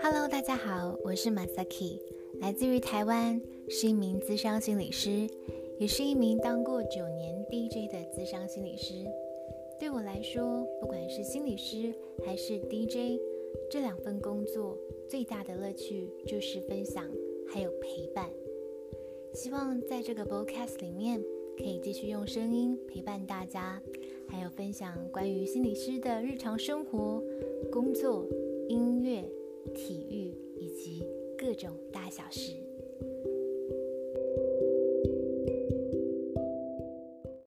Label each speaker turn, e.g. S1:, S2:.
S1: Hello，大家好，我是 Masaki，来自于台湾，是一名资商心理师，也是一名当过九年 DJ 的资商心理师。对我来说，不管是心理师还是 DJ，这两份工作最大的乐趣就是分享还有陪伴。希望在这个 Podcast 里面，可以继续用声音陪伴大家，分享关于心理师的日常生活、工作、音乐、体育以及各种大小事。